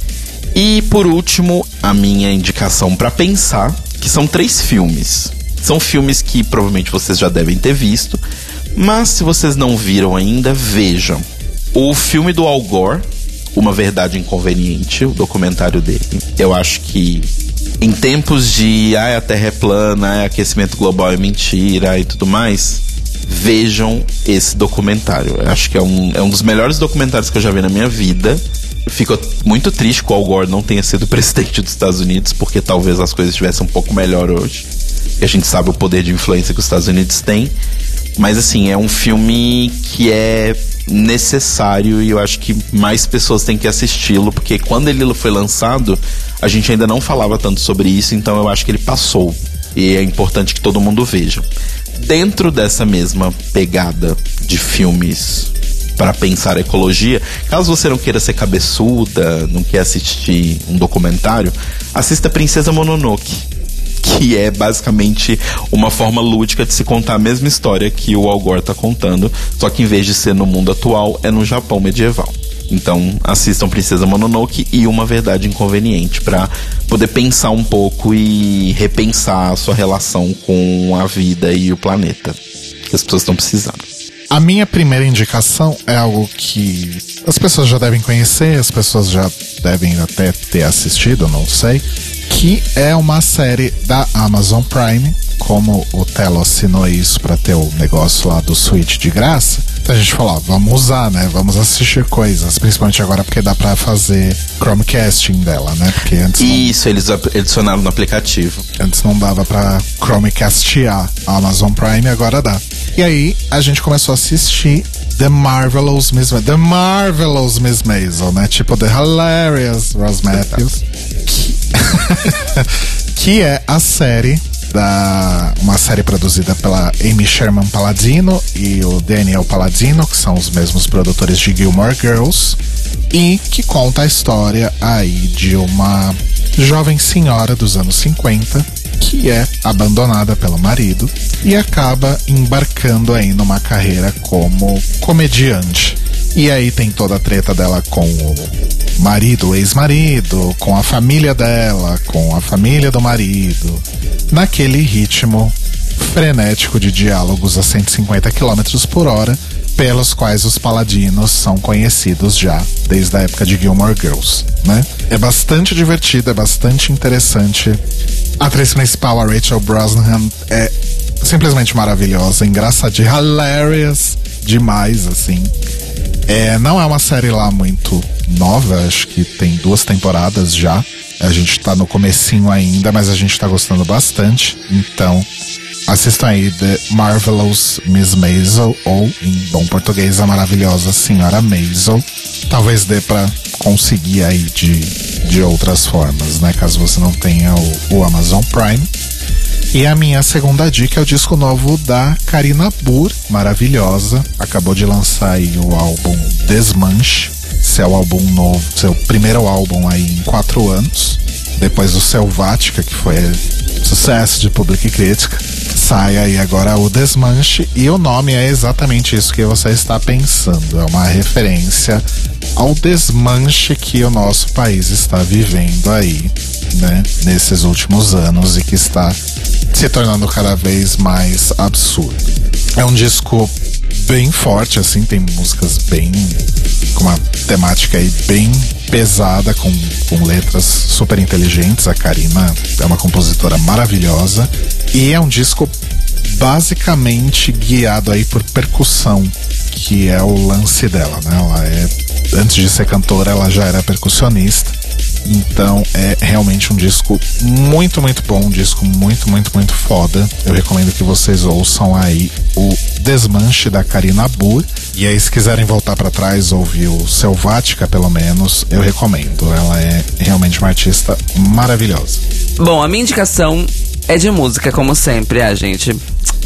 Speaker 2: E por último, a minha indicação para pensar, que são três filmes. São filmes que provavelmente vocês já devem ter visto, mas se vocês não viram ainda, vejam. O filme do Al Gore, Uma Verdade Inconveniente, o documentário dele. Eu acho que em tempos de ah, a Terra é plana, ah, aquecimento global é mentira e tudo mais, vejam esse documentário. Eu acho que é um, é um dos melhores documentários que eu já vi na minha vida. Fico muito triste que o Al Gore não tenha sido [laughs] presidente dos Estados Unidos, porque talvez as coisas estivessem um pouco melhor hoje. E a gente sabe o poder de influência que os Estados Unidos têm. Mas assim, é um filme que é necessário e eu acho que mais pessoas têm que assisti-lo, porque quando ele foi lançado, a gente ainda não falava tanto sobre isso, então eu acho que ele passou. E é importante que todo mundo veja. Dentro dessa mesma pegada de filmes para pensar ecologia, caso você não queira ser cabeçuda, não quer assistir um documentário, assista Princesa Mononoke que é basicamente uma forma lúdica de se contar a mesma história que o Al Gore tá contando, só que em vez de ser no mundo atual, é no Japão medieval. Então, assistam Princesa Mononoke e Uma Verdade Inconveniente para poder pensar um pouco e repensar a sua relação com a vida e o planeta que as pessoas estão precisando.
Speaker 3: A minha primeira indicação é algo que as pessoas já devem conhecer, as pessoas já devem até ter assistido, não sei, que é uma série da Amazon Prime. Como o Telo assinou isso para ter o negócio lá do Switch de graça, então a gente falou, ó, vamos usar, né? Vamos assistir coisas, principalmente agora porque dá para fazer Chromecasting dela, né? Porque antes não,
Speaker 2: Isso, eles adicionaram no aplicativo.
Speaker 3: antes não dava para Chromecastear a Amazon Prime, agora dá. E aí a gente começou a assistir The Marvelous Miss Ma- The Marvelous Miss Maisel, né? Tipo The Hilarious Ross Matthews. Que, [laughs] que é a série da uma série produzida pela Amy Sherman Palladino e o Daniel Palladino, que são os mesmos produtores de Gilmore Girls, e que conta a história aí de uma jovem senhora dos anos 50 que é abandonada pelo marido e acaba embarcando aí numa carreira como comediante. E aí tem toda a treta dela com o marido, o ex-marido, com a família dela, com a família do marido, naquele ritmo frenético de diálogos a 150 km por hora, pelos quais os paladinos são conhecidos já desde a época de Gilmore Girls, né? É bastante divertido, é bastante interessante. A atriz principal, a Rachel Brosnahan, é simplesmente maravilhosa, engraçadinha, hilarious demais, assim. É, não é uma série lá muito nova, acho que tem duas temporadas já. A gente tá no comecinho ainda, mas a gente tá gostando bastante. Então, assistam aí The Marvelous Miss Maisel, ou em bom português, a maravilhosa Senhora Maisel. Talvez dê pra conseguir aí de, de outras formas, né? Caso você não tenha o, o Amazon Prime. E a minha segunda dica é o disco novo da Karina Burr, maravilhosa. Acabou de lançar aí o álbum Desmanche, seu álbum novo, seu primeiro álbum aí em quatro anos. Depois do Selvática, que foi sucesso de público e crítica. Sai aí agora o Desmanche e o nome é exatamente isso que você está pensando. É uma referência ao desmanche que o nosso país está vivendo aí, né, nesses últimos anos e que está se tornando cada vez mais absurdo. É um disco bem forte, assim, tem músicas bem. com uma temática aí bem pesada, com, com letras super inteligentes. A Karina é uma compositora maravilhosa. E é um disco basicamente guiado aí por percussão, que é o lance dela, né? Ela é. Antes de ser cantora, ela já era percussionista. Então é realmente um disco muito, muito bom, um disco muito, muito, muito foda. Eu recomendo que vocês ouçam aí o Desmanche da Karina Burr. E aí, se quiserem voltar para trás, ouvir o Selvática, pelo menos, eu recomendo. Ela é realmente uma artista maravilhosa.
Speaker 1: Bom, a minha indicação é de música, como sempre, a gente.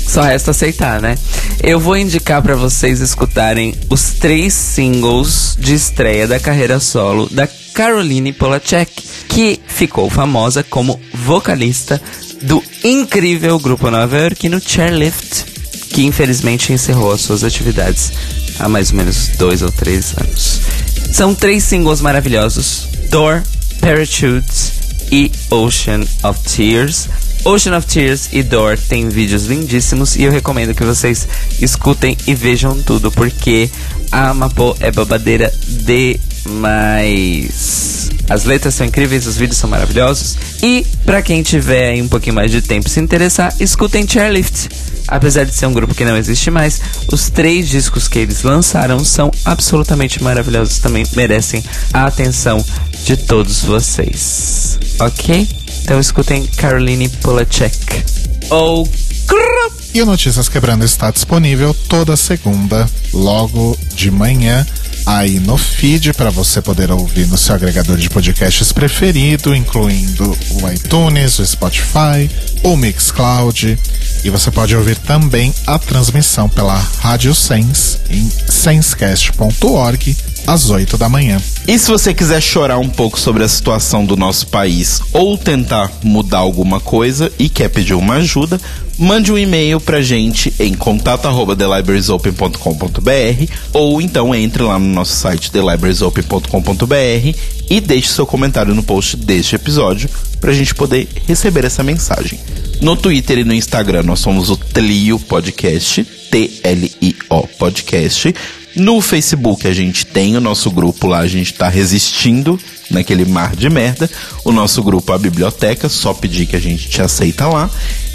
Speaker 1: Só resta aceitar, né? Eu vou indicar pra vocês escutarem os três singles de estreia da carreira solo da Caroline Polachek, que ficou famosa como vocalista do incrível grupo nova-iorquino Chairlift, que infelizmente encerrou as suas atividades há mais ou menos dois ou três anos. São três singles maravilhosos: Door, Parachutes e Ocean of Tears. Ocean of Tears e Door tem vídeos lindíssimos e eu recomendo que vocês escutem e vejam tudo, porque a Mapo é babadeira demais. As letras são incríveis, os vídeos são maravilhosos. E para quem tiver um pouquinho mais de tempo se interessar, escutem Chairlift. Apesar de ser um grupo que não existe mais, os três discos que eles lançaram são absolutamente maravilhosos. Também merecem a atenção de todos vocês. Ok? Então escutem Caroline Polachek. Ou.
Speaker 3: E o Notícias Quebrando está disponível toda segunda, logo de manhã, aí no feed para você poder ouvir no seu agregador de podcasts preferido, incluindo o iTunes, o Spotify, o Mixcloud. E você pode ouvir também a transmissão pela Rádio Sense em sensecast.org às 8 da manhã.
Speaker 2: E se você quiser chorar um pouco sobre a situação do nosso país ou tentar mudar alguma coisa e quer pedir uma ajuda, mande um e-mail pra gente em contato@thelibrariesopen.com.br ou então entre lá no nosso site thelibrariesopen.com.br e deixe seu comentário no post deste episódio pra gente poder receber essa mensagem. No Twitter e no Instagram nós somos o Tlio Podcast, T-L-I-O Podcast. No Facebook a gente tem o nosso grupo lá, a gente tá resistindo naquele mar de merda. O nosso grupo a biblioteca, só pedir que a gente te aceita lá.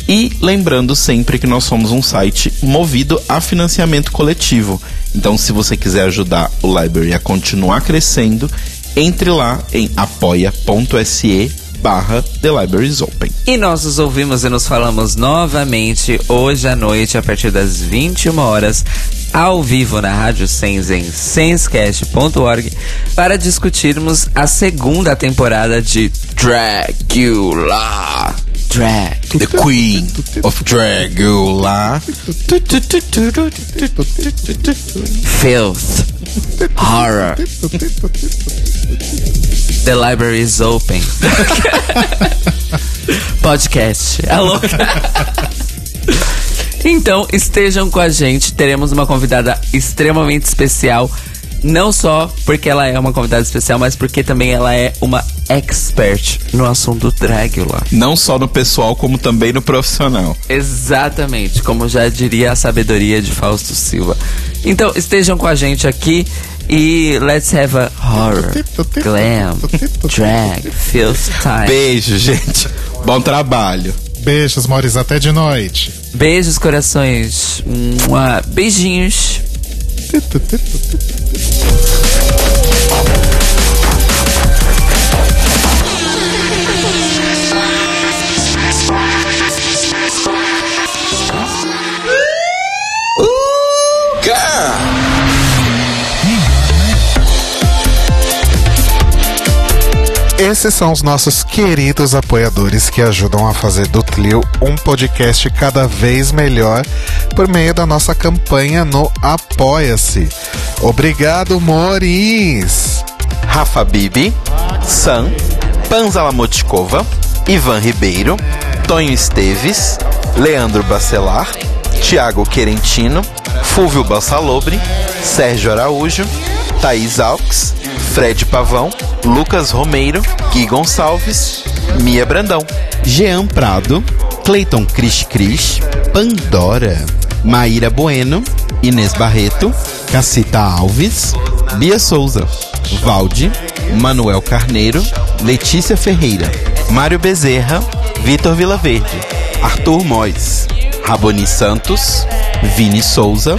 Speaker 2: E lembrando sempre que nós somos um site movido a financiamento coletivo. Então, se você quiser ajudar o Library a continuar crescendo, entre lá em apoia.se barra The Libraries Open.
Speaker 1: E nós nos ouvimos e nos falamos novamente hoje à noite, a partir das 21 horas, ao vivo na Rádio Sens em senscast.org, para discutirmos a segunda temporada de Dracula. Drag.
Speaker 2: The Queen of Dragula.
Speaker 1: Filth. Horror. The library is open. Podcast. É louca. Então, estejam com a gente. Teremos uma convidada extremamente especial. Não só porque ela é uma convidada especial, mas porque também ela é uma expert no assunto Dragula.
Speaker 2: Não só no pessoal, como também no profissional.
Speaker 1: Exatamente, como já diria a sabedoria de Fausto Silva. Então, estejam com a gente aqui e let's have a horror, glam, drag, filth time.
Speaker 2: Beijo, gente. Bom trabalho.
Speaker 3: Beijos, Maurício, até de noite.
Speaker 1: Beijos, corações. Mua. Beijinhos. Tut tut tut tut tut tut.
Speaker 3: Esses são os nossos queridos apoiadores que ajudam a fazer do Tlio um podcast cada vez melhor por meio da nossa campanha no Apoia-se. Obrigado, Moris!
Speaker 2: Rafa Bibi, Sam, Panzala Motkova, Ivan Ribeiro, Tonho Esteves, Leandro Bacelar, Tiago Querentino, Fúvio Bassalobre, Sérgio Araújo, Thaís Alves, Fred Pavão, Lucas Romeiro, Gui Gonçalves, Mia Brandão, Jean Prado, Cleiton Cris Cris, Pandora, Maíra Bueno, Inês Barreto, Cacita Alves, Bia Souza, Valde, Manuel Carneiro, Letícia Ferreira, Mário Bezerra, Vitor Vilaverde, Arthur Mois, Raboni Santos, Vini Souza,